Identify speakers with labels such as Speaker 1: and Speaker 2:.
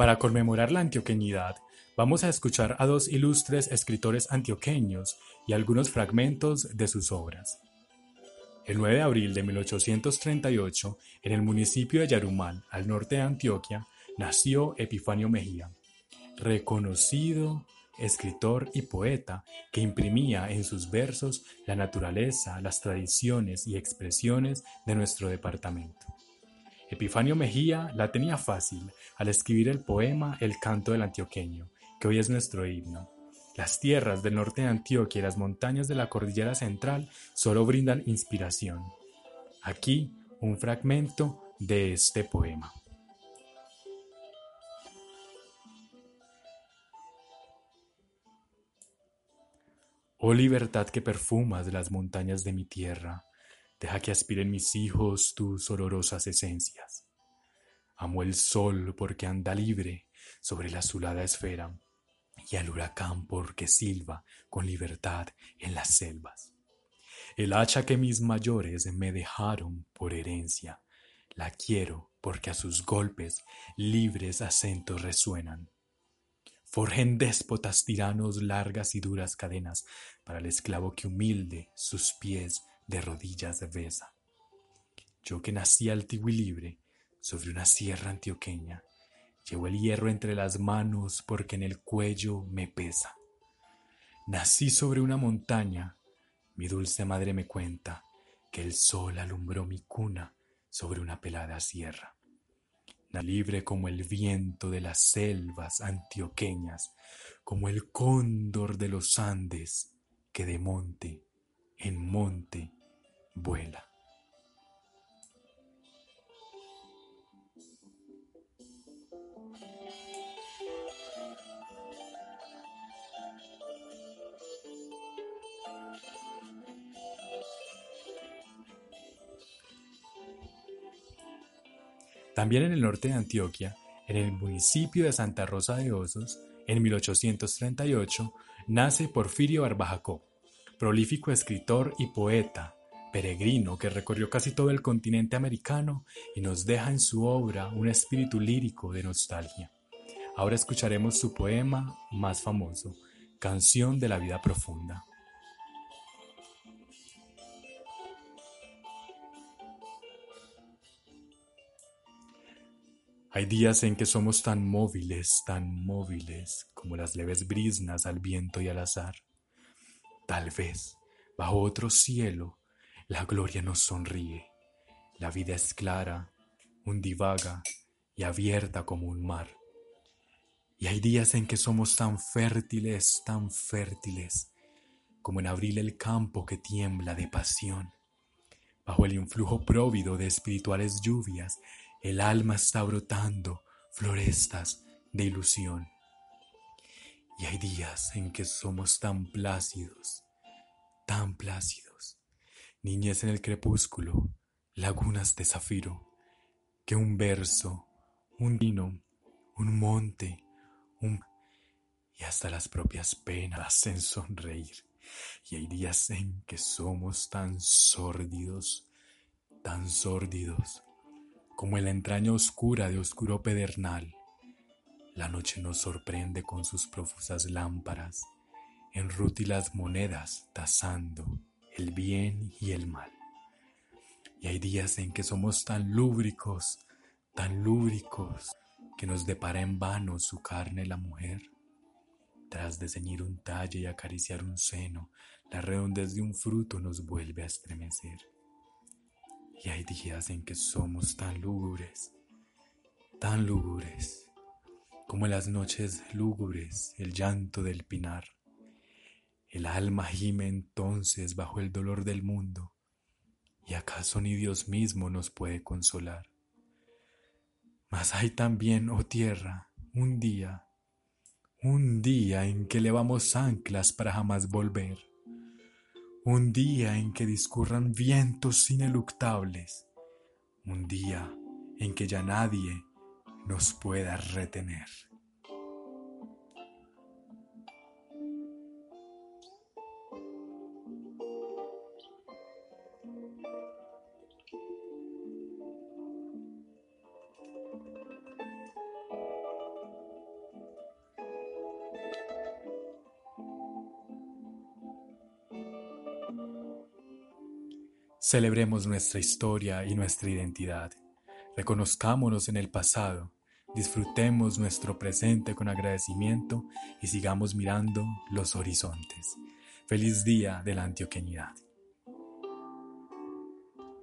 Speaker 1: Para conmemorar la antioqueñidad, vamos a escuchar a dos ilustres escritores antioqueños y algunos fragmentos de sus obras. El 9 de abril de 1838, en el municipio de Yarumal, al norte de Antioquia, nació Epifanio Mejía, reconocido escritor y poeta que imprimía en sus versos la naturaleza, las tradiciones y expresiones de nuestro departamento. Epifanio Mejía la tenía fácil al escribir el poema El canto del antioqueño, que hoy es nuestro himno. Las tierras del norte de Antioquia y las montañas de la cordillera central solo brindan inspiración. Aquí un fragmento de este poema. Oh libertad que perfumas las montañas de mi tierra, deja que aspiren mis hijos tus olorosas esencias. Amo el sol porque anda libre sobre la azulada esfera, y al huracán porque silba con libertad en las selvas. El hacha que mis mayores me dejaron por herencia, la quiero porque a sus golpes libres acentos resuenan Forjen déspotas tiranos largas y duras cadenas para el esclavo que humilde sus pies de rodillas besa. Yo que nací altivo y libre sobre una sierra antioqueña, llevo el hierro entre las manos porque en el cuello me pesa. Nací sobre una montaña, mi dulce madre me cuenta que el sol alumbró mi cuna sobre una pelada sierra libre como el viento de las selvas antioqueñas, como el cóndor de los Andes que de monte en monte vuela. También en el norte de Antioquia, en el municipio de Santa Rosa de Osos, en 1838, nace Porfirio Barbajacó, prolífico escritor y poeta, peregrino que recorrió casi todo el continente americano y nos deja en su obra un espíritu lírico de nostalgia. Ahora escucharemos su poema más famoso, Canción de la Vida Profunda. Hay días en que somos tan móviles, tan móviles, como las leves brisnas al viento y al azar. Tal vez, bajo otro cielo, la gloria nos sonríe. La vida es clara, undivaga y abierta como un mar. Y hay días en que somos tan fértiles, tan fértiles, como en abril el campo que tiembla de pasión. Bajo el influjo próvido de espirituales lluvias el alma está brotando florestas de ilusión. Y hay días en que somos tan plácidos, tan plácidos, niñez en el crepúsculo, lagunas de zafiro, que un verso, un vino, un monte, un... y hasta las propias penas hacen sonreír. Y hay días en que somos tan sórdidos, tan sórdidos, como en la entraña oscura de oscuro pedernal. La noche nos sorprende con sus profusas lámparas, en rútilas monedas tasando el bien y el mal. Y hay días en que somos tan lúbricos, tan lúbricos, que nos depara en vano su carne la mujer. Tras de ceñir un talle y acariciar un seno, la redondez de un fruto nos vuelve a estremecer. Y hay días en que somos tan lúgubres, tan lúgubres, como en las noches lúgubres el llanto del pinar. El alma gime entonces bajo el dolor del mundo, y acaso ni Dios mismo nos puede consolar. Mas hay también, oh tierra, un día, un día en que levamos anclas para jamás volver un día en que discurran vientos ineluctables, un día en que ya nadie nos pueda retener. Celebremos nuestra historia y nuestra identidad. Reconozcámonos en el pasado, disfrutemos nuestro presente con agradecimiento y sigamos mirando los horizontes. Feliz día de la antioqueñidad.